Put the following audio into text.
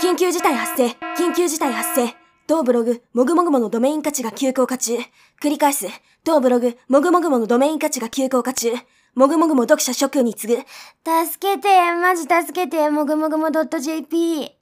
緊急事態発生緊急事態発生同ブログ、もぐもぐものドメイン価値が急降下中。繰り返す。同ブログ、もぐもぐものドメイン価値が急降下中。もぐもぐも読者諸君に次ぐ。助けて、マジ助けて、もぐもぐも .jp。